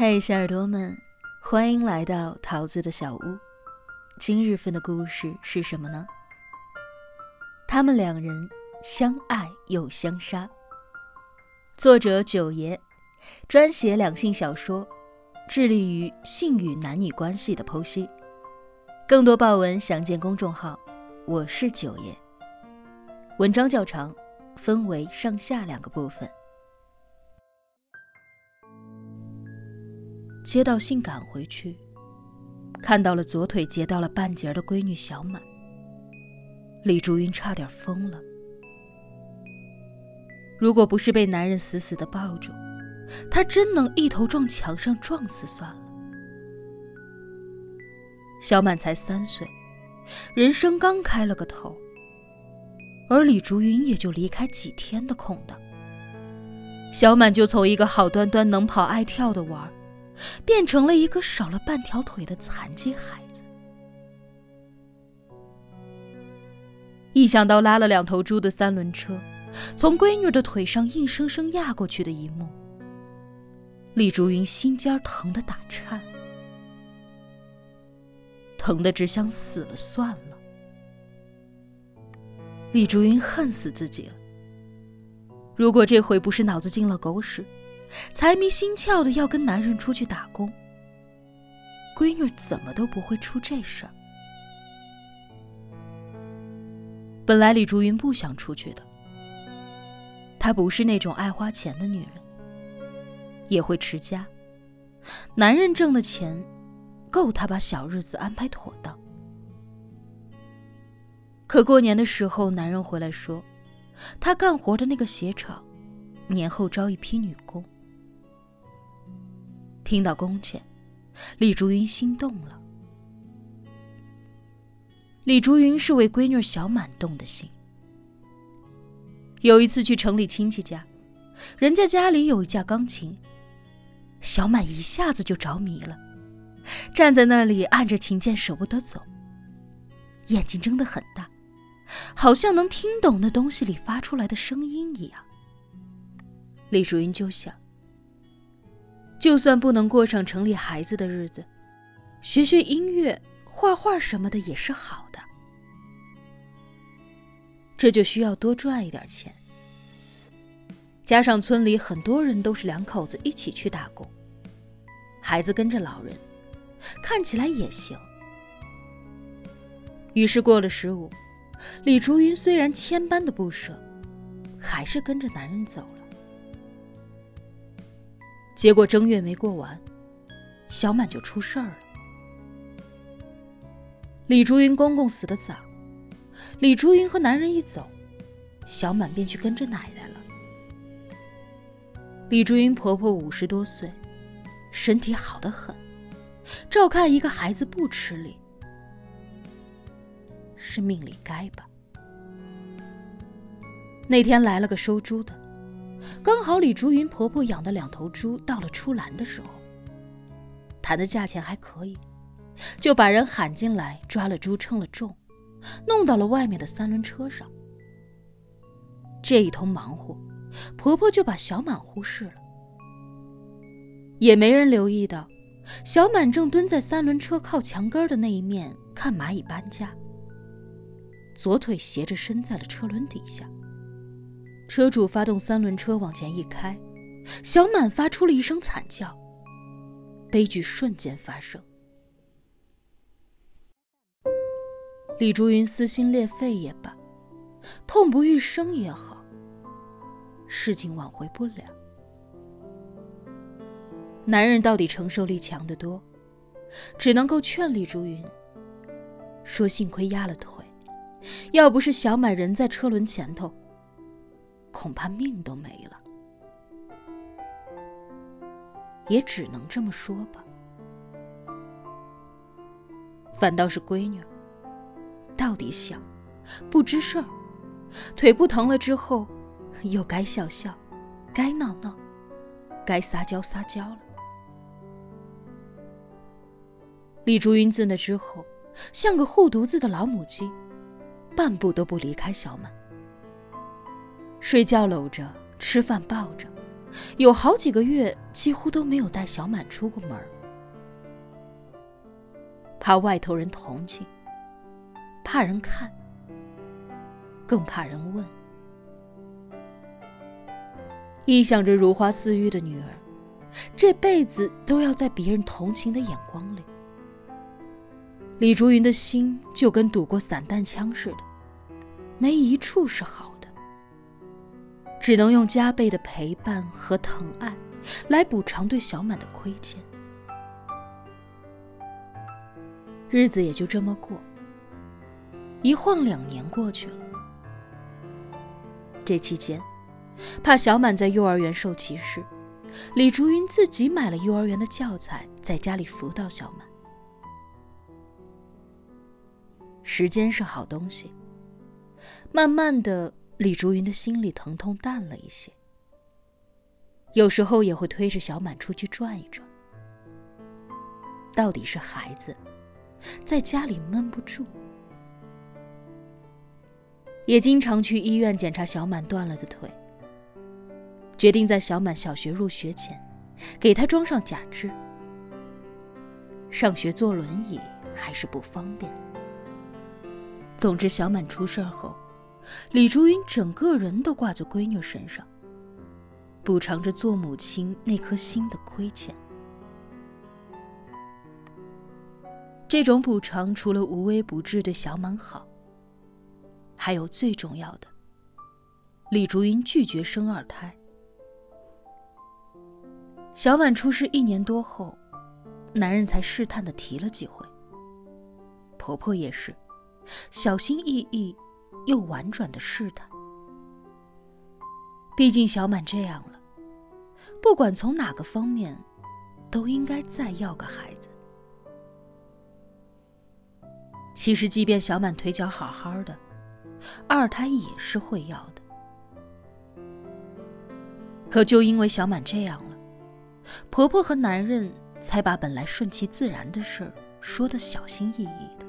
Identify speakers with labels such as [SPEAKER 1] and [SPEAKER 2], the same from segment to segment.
[SPEAKER 1] 嘿，小耳朵们，欢迎来到桃子的小屋。今日份的故事是什么呢？他们两人相爱又相杀。作者九爷，专写两性小说，致力于性与男女关系的剖析。更多爆文详见公众号“我是九爷”。文章较长，分为上下两个部分。接到信赶回去，看到了左腿截到了半截的闺女小满，李竹云差点疯了。如果不是被男人死死的抱住，她真能一头撞墙上撞死算了。小满才三岁，人生刚开了个头。而李竹云也就离开几天的空档，小满就从一个好端端能跑爱跳的娃儿，变成了一个少了半条腿的残疾孩子。一想到拉了两头猪的三轮车从闺女的腿上硬生生压过去的一幕，李竹云心尖疼得打颤，疼得只想死了算了。李竹云恨死自己了。如果这回不是脑子进了狗屎，财迷心窍的要跟男人出去打工，闺女怎么都不会出这事儿。本来李竹云不想出去的，她不是那种爱花钱的女人，也会持家，男人挣的钱，够她把小日子安排妥当。可过年的时候，男人回来说，他干活的那个鞋厂，年后招一批女工。听到工钱，李竹云心动了。李竹云是为闺女小满动的心。有一次去城里亲戚家，人家家里有一架钢琴，小满一下子就着迷了，站在那里按着琴键舍不得走，眼睛睁得很大。好像能听懂那东西里发出来的声音一样。李竹云就想，就算不能过上城里孩子的日子，学学音乐、画画什么的也是好的。这就需要多赚一点钱，加上村里很多人都是两口子一起去打工，孩子跟着老人，看起来也行。于是过了十五。李竹云虽然千般的不舍，还是跟着男人走了。结果正月没过完，小满就出事儿了。李竹云公公死得早，李竹云和男人一走，小满便去跟着奶奶了。李竹云婆婆五十多岁，身体好得很，照看一个孩子不吃力。是命里该吧。那天来了个收猪的，刚好李竹云婆婆养的两头猪到了出栏的时候，谈的价钱还可以，就把人喊进来抓了猪称了重，弄到了外面的三轮车上。这一通忙活，婆婆就把小满忽视了，也没人留意到，小满正蹲在三轮车靠墙根的那一面看蚂蚁搬家。左腿斜着伸在了车轮底下，车主发动三轮车往前一开，小满发出了一声惨叫。悲剧瞬间发生，李竹云撕心裂肺也罢，痛不欲生也好，事情挽回不了。男人到底承受力强得多，只能够劝李竹云说：“幸亏压了腿。”要不是小满人在车轮前头，恐怕命都没了。也只能这么说吧。反倒是闺女，到底小，不知事儿，腿不疼了之后，又该笑笑，该闹闹，该撒娇撒娇了。李竹云自那之后，像个护犊子的老母鸡。半步都不离开小满，睡觉搂着，吃饭抱着，有好几个月几乎都没有带小满出过门怕外头人同情，怕人看，更怕人问。一想着如花似玉的女儿，这辈子都要在别人同情的眼光里，李竹云的心就跟堵过散弹枪似的，没一处是好，只能用加倍的陪伴和疼爱来补偿对小满的亏欠。日子也就这么过，一晃两年过去了。这期间，怕小满在幼儿园受歧视，李竹云自己买了幼儿园的教材，在家里辅导小满。时间是好东西，慢慢的，李竹云的心里疼痛淡了一些。有时候也会推着小满出去转一转。到底是孩子。在家里闷不住，也经常去医院检查小满断了的腿。决定在小满小学入学前，给他装上假肢。上学坐轮椅还是不方便。总之，小满出事后，李竹云整个人都挂在闺女身上，补偿着做母亲那颗心的亏欠。这种补偿除了无微不至对小满好，还有最重要的，李竹云拒绝生二胎。小满出事一年多后，男人才试探的提了几回。婆婆也是，小心翼翼又婉转的试探。毕竟小满这样了，不管从哪个方面，都应该再要个孩子。其实，即便小满腿脚好好的，二胎也是会要的。可就因为小满这样了，婆婆和男人才把本来顺其自然的事儿说的小心翼翼的。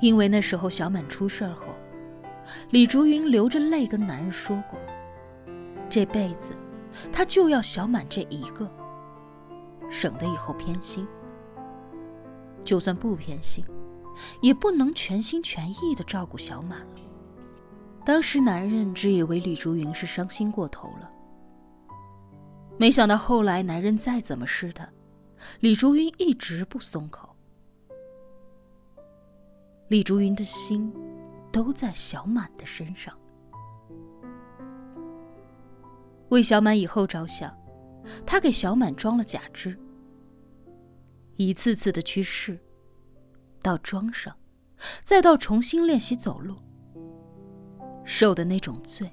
[SPEAKER 1] 因为那时候小满出事后，李竹云流着泪跟男人说过，这辈子她就要小满这一个，省得以后偏心。就算不偏心。也不能全心全意的照顾小满了。当时男人只以为李竹云是伤心过头了，没想到后来男人再怎么试探，李竹云一直不松口。李竹云的心都在小满的身上，为小满以后着想，他给小满装了假肢，一次次的去试。到装上，再到重新练习走路，受的那种罪，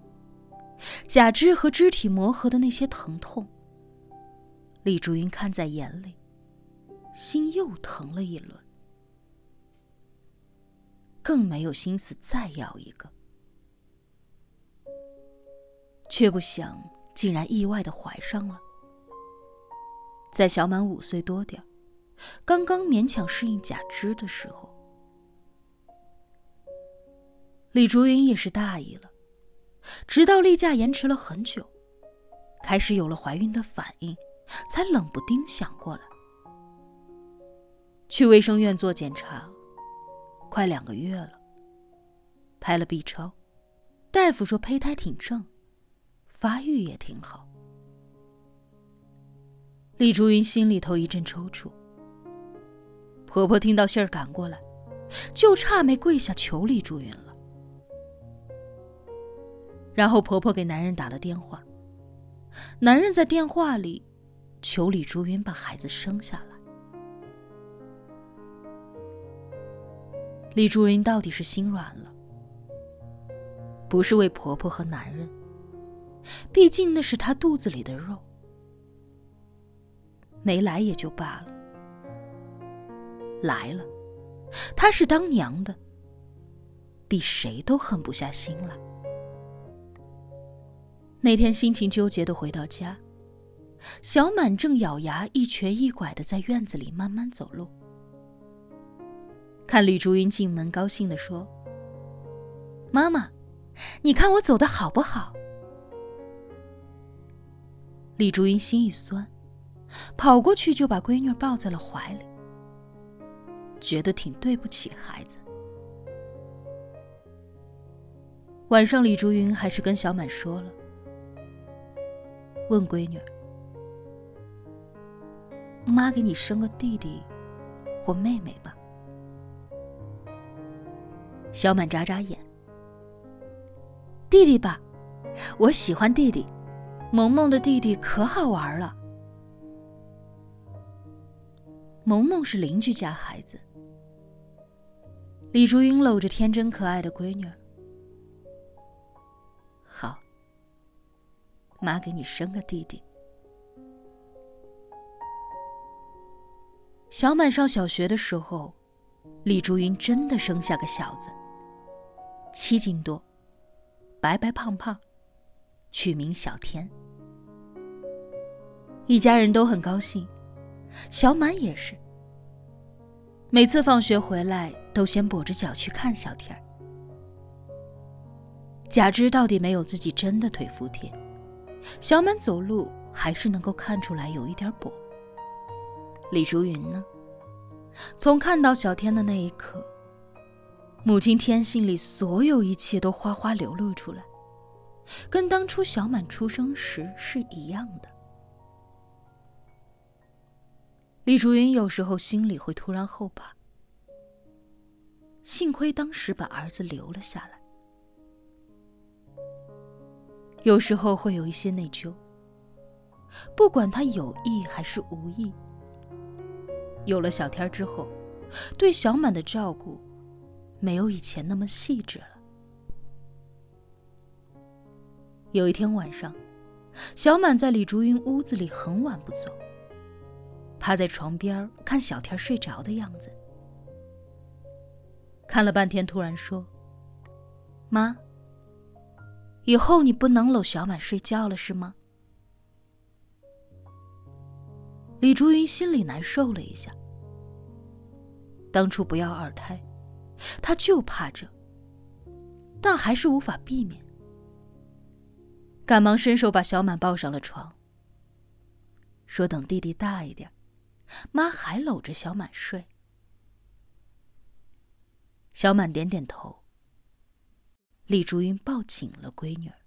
[SPEAKER 1] 假肢和肢体磨合的那些疼痛，李竹云看在眼里，心又疼了一轮，更没有心思再要一个，却不想竟然意外的怀上了，在小满五岁多点。刚刚勉强适应假肢的时候，李竹云也是大意了。直到例假延迟了很久，开始有了怀孕的反应，才冷不丁想过来。去卫生院做检查，快两个月了。拍了 B 超，大夫说胚胎挺正，发育也挺好。李竹云心里头一阵抽搐。婆婆听到信儿赶过来，就差没跪下求李竹云了。然后婆婆给男人打了电话，男人在电话里求李竹云把孩子生下来。李竹云到底是心软了，不是为婆婆和男人，毕竟那是她肚子里的肉，没来也就罢了。来了，她是当娘的，比谁都狠不下心来。那天心情纠结的回到家，小满正咬牙一瘸一拐的在院子里慢慢走路。看李竹云进门，高兴的说：“妈妈，你看我走的好不好？”李竹云心一酸，跑过去就把闺女抱在了怀里，觉得挺对不起孩子。晚上，李竹云还是跟小满说了，问闺女：“妈给你生个弟弟或妹妹吧。”小满眨眨眼：“弟弟吧，我喜欢弟弟。”萌萌的弟弟可好玩了。萌萌是邻居家孩子。李竹云搂着天真可爱的闺女，好，妈给你生个弟弟。小满上小学的时候，李竹云真的生下个小子，七斤多，白白胖胖。取名小天，一家人都很高兴，小满也是。每次放学回来，都先跛着脚去看小天儿。假肢到底没有自己真的腿服帖，小满走路还是能够看出来有一点跛。李竹云呢，从看到小天的那一刻，母亲天性里所有一切都哗哗流露出来。跟当初小满出生时是一样的。李竹云有时候心里会突然后怕，幸亏当时把儿子留了下来。有时候会有一些内疚，不管他有意还是无意。有了小天之后，对小满的照顾没有以前那么细致了。有一天晚上，小满在李竹云屋子里很晚不走，趴在床边看小天睡着的样子。看了半天，突然说：“妈，以后你不能搂小满睡觉了，是吗？”李竹云心里难受了一下。当初不要二胎，他就怕这，但还是无法避免。赶忙伸手把小满抱上了床，说：“等弟弟大一点，妈还搂着小满睡。”小满点点头。李竹云抱紧了闺女儿。